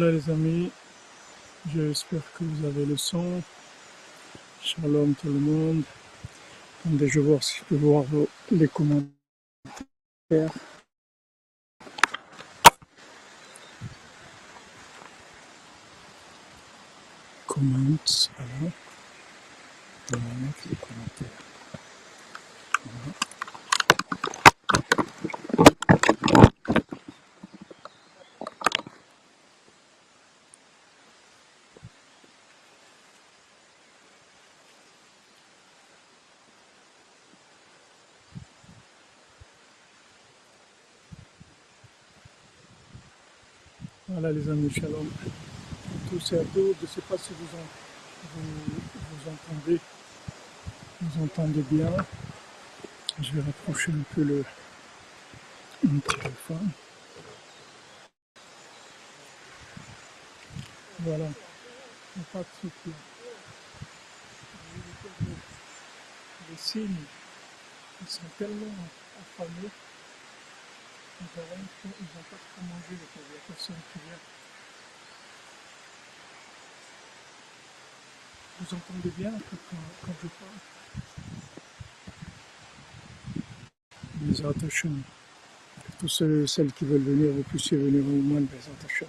Voilà les amis, j'espère que vous avez le son. Shalom tout le monde. Attendez, je vais voir si je peux voir les commentaires. Comments, mettre les commentaires. Voilà. Voilà les amis, shalom. Tous et à tous, je ne sais pas si vous, en, vous, entendez, vous entendez bien. Je vais rapprocher un peu le téléphone. Voilà, pas de souci. Les signes, ils sont tellement affamés. Ils n'ont pas trop mangé, les pauvres. Qui vient. Vous entendez bien quand, quand je parle? Les attachants. Tous ceux, celles qui veulent venir, vous puissiez venir au moins les attachants.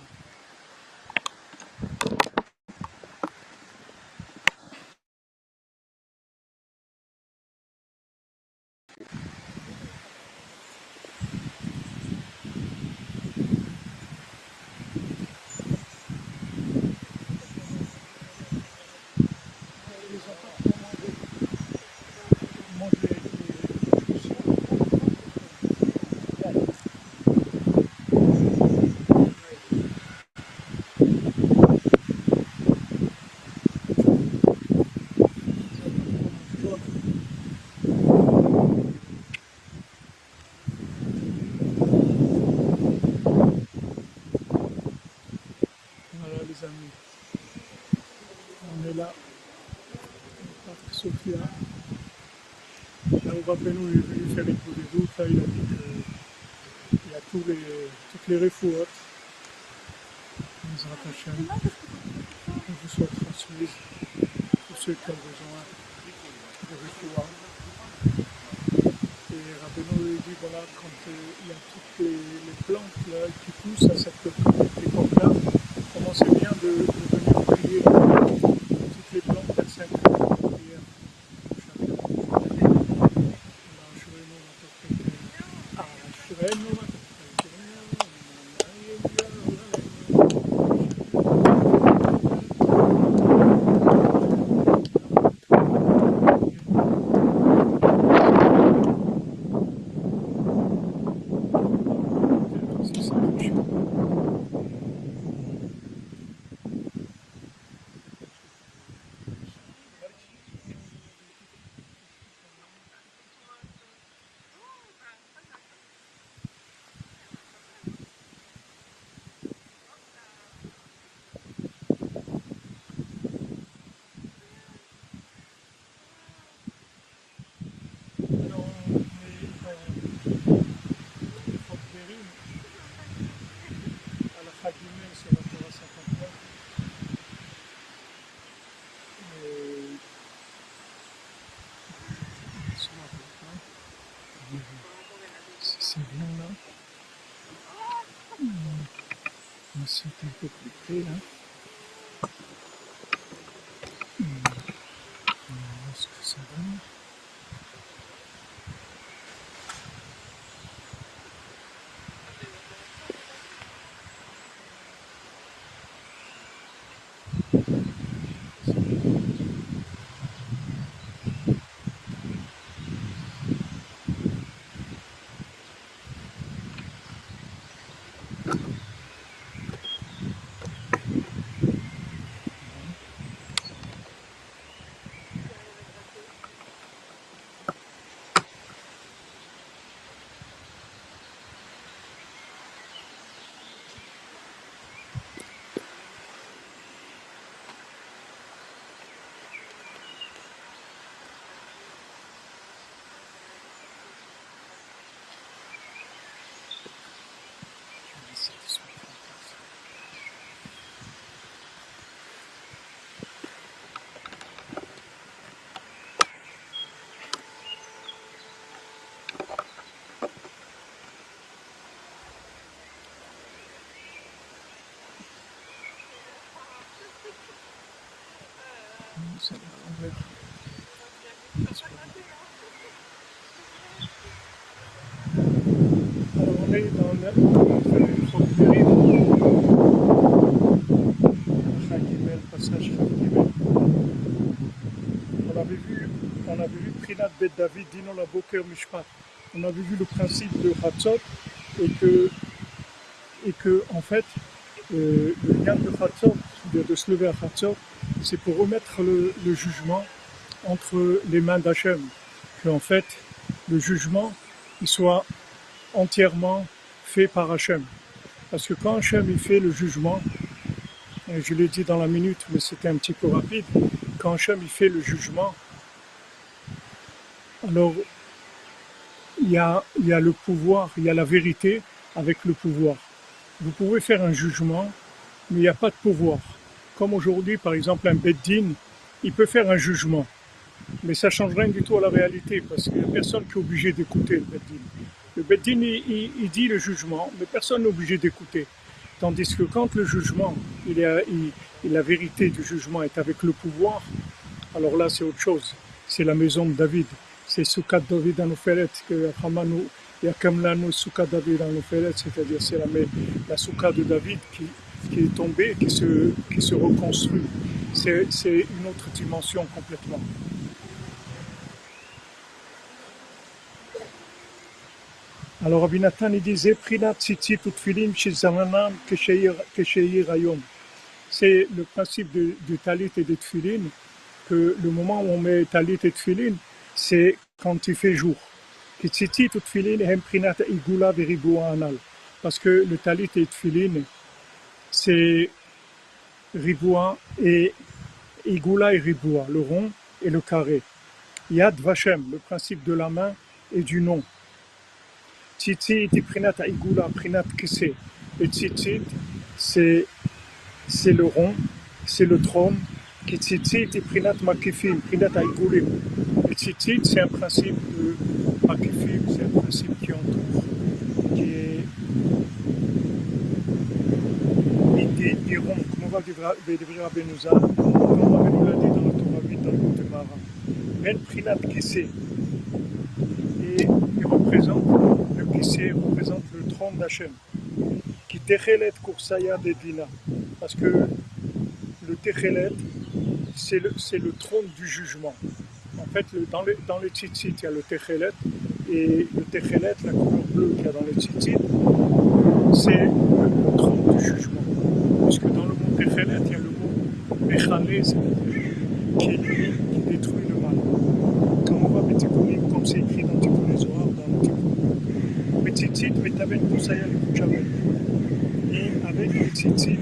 Voilà les amis. On est là. au parc Sophia. Rabbeinu est venu faire les il y a tous les, toutes les. Les attachants. Que vous soient transmis. Tous ceux qui ont besoin de refouates. Et Rabbeinu lui dit voilà, quand euh, il y a toutes les, les plantes là, qui poussent à cette époque-là, comment c'est bien de, de venir prier toutes les plantes à 5 heures de prière. Alors, on est dans les Fort Bérim, à la Khadimé, sur la Torah 59. Et... sur la Torah, Si c'est bien là. Sauter un peu plus près là. On est avait vu Prinat Bet David, Dino la Boker Mishpat. On avait vu le principe de Hatzot et que, et que en fait, euh, le lien de Hatzot, de se lever à Hatzot, c'est pour remettre le, jugement entre les mains d'Hachem. Que en fait, le jugement, il soit entièrement fait par Hachem. Parce que quand Hachem il fait le jugement, je l'ai dit dans la minute, mais c'était un petit peu rapide, quand Hachem il fait le jugement, alors il y a le pouvoir, il y a la vérité avec le pouvoir. Vous pouvez faire un jugement, mais il n'y a pas de pouvoir. Comme aujourd'hui, par exemple, un Beddin, il peut faire un jugement, mais ça ne change rien du tout à la réalité, parce qu'il n'y a personne qui est obligé d'écouter le Beddin. Le Beddin, il, dit le jugement, mais personne n'est obligé d'écouter. Tandis que quand le jugement, il est, la vérité du jugement est avec le pouvoir, alors là, c'est autre chose. C'est la maison de David. C'est Soukat David en Oferet, que Hamanu, Yakamlanu Soukat David en Oferet, c'est-à-dire c'est la, la Soukat de David qui, qui est tombée, qui se, qui se reconstruit. C'est une autre dimension complètement. Alors Rabbi Nathan il disait Prinat Tzitzit Utfilim Shizamanam Kesheir Ayom. C'est le principe du talit et des tfilin, que le moment où on met talit et tfilin, c'est quand il fait jour. Hem Prinat Igula Anal. Parce que le talit et tfilin, c'est Riboua et Igula et Riboua, le rond et le carré. Yad Vashem, le principe de la main et du nom. Tzitzit et Prinat Igula, Prinat Kese. Et Tzitzit, c'est, le rond, c'est le trône. Qui Tzitzit et Prinat Makifim, Prinat Igulim. Et Tzitzit, c'est un principe de Makifim, c'est un principe qui entoure, qui est des, des ronds, comme on va Benouza, comme nous l'a dit dans le Torah 8, dans le Temara. Ben Prinat Kese. Et il représente qui représente le trône d'Hachem, qui Techelet Kursaya Dedina, parce que le Techelet, c'est le, le, trône du jugement. En fait, le, dans, les, dans les tzitzit, il y a le Techelet, et le Techelet, la couleur bleue qu'il y a dans les tzitzit, c'est le, trône du jugement. Parce que dans le mot Techelet, il y a le mot Mechale, c'est-à-dire qui, qui détruit le mal. Quand on voit Betikonim, comme c'est écrit dans Tikkun Zohar, dans Tikkun tzitzit metaben kusaya likuchaben. Et avec tzitzit,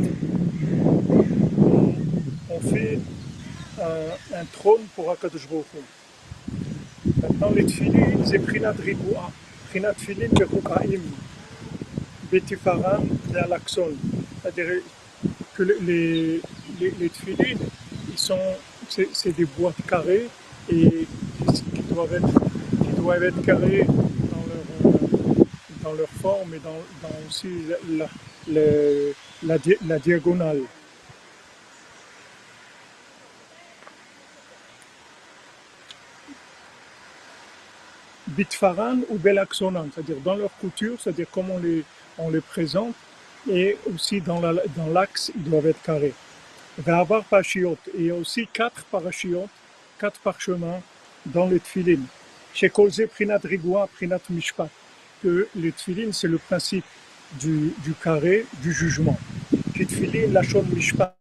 on, on fait un, un, trône pour Akadosh Maintenant, les tfilin, c'est prinat riboua, prinat tfilin berubaim, betifaran et alaxon. C'est-à-dire que les, les, les c'est des boîtes carrées et qui doivent être, qui doivent être carrées dans leur forme et dans, dans aussi la, diagonale. Bitfaran ou Belaxonan, c'est-à-dire dans leur couture, c'est-à-dire comment on les, présente, et aussi dans l'axe, dans ils doivent être carrés. Vavar Pachiot, et aussi quatre parachiotes, quatre parchemins dans les tfilin. Chez Kolze Prinat Rigua, Prinat Mishpat que les tfilin, c'est le principe du, du, carré du jugement. Lachon Mishpat,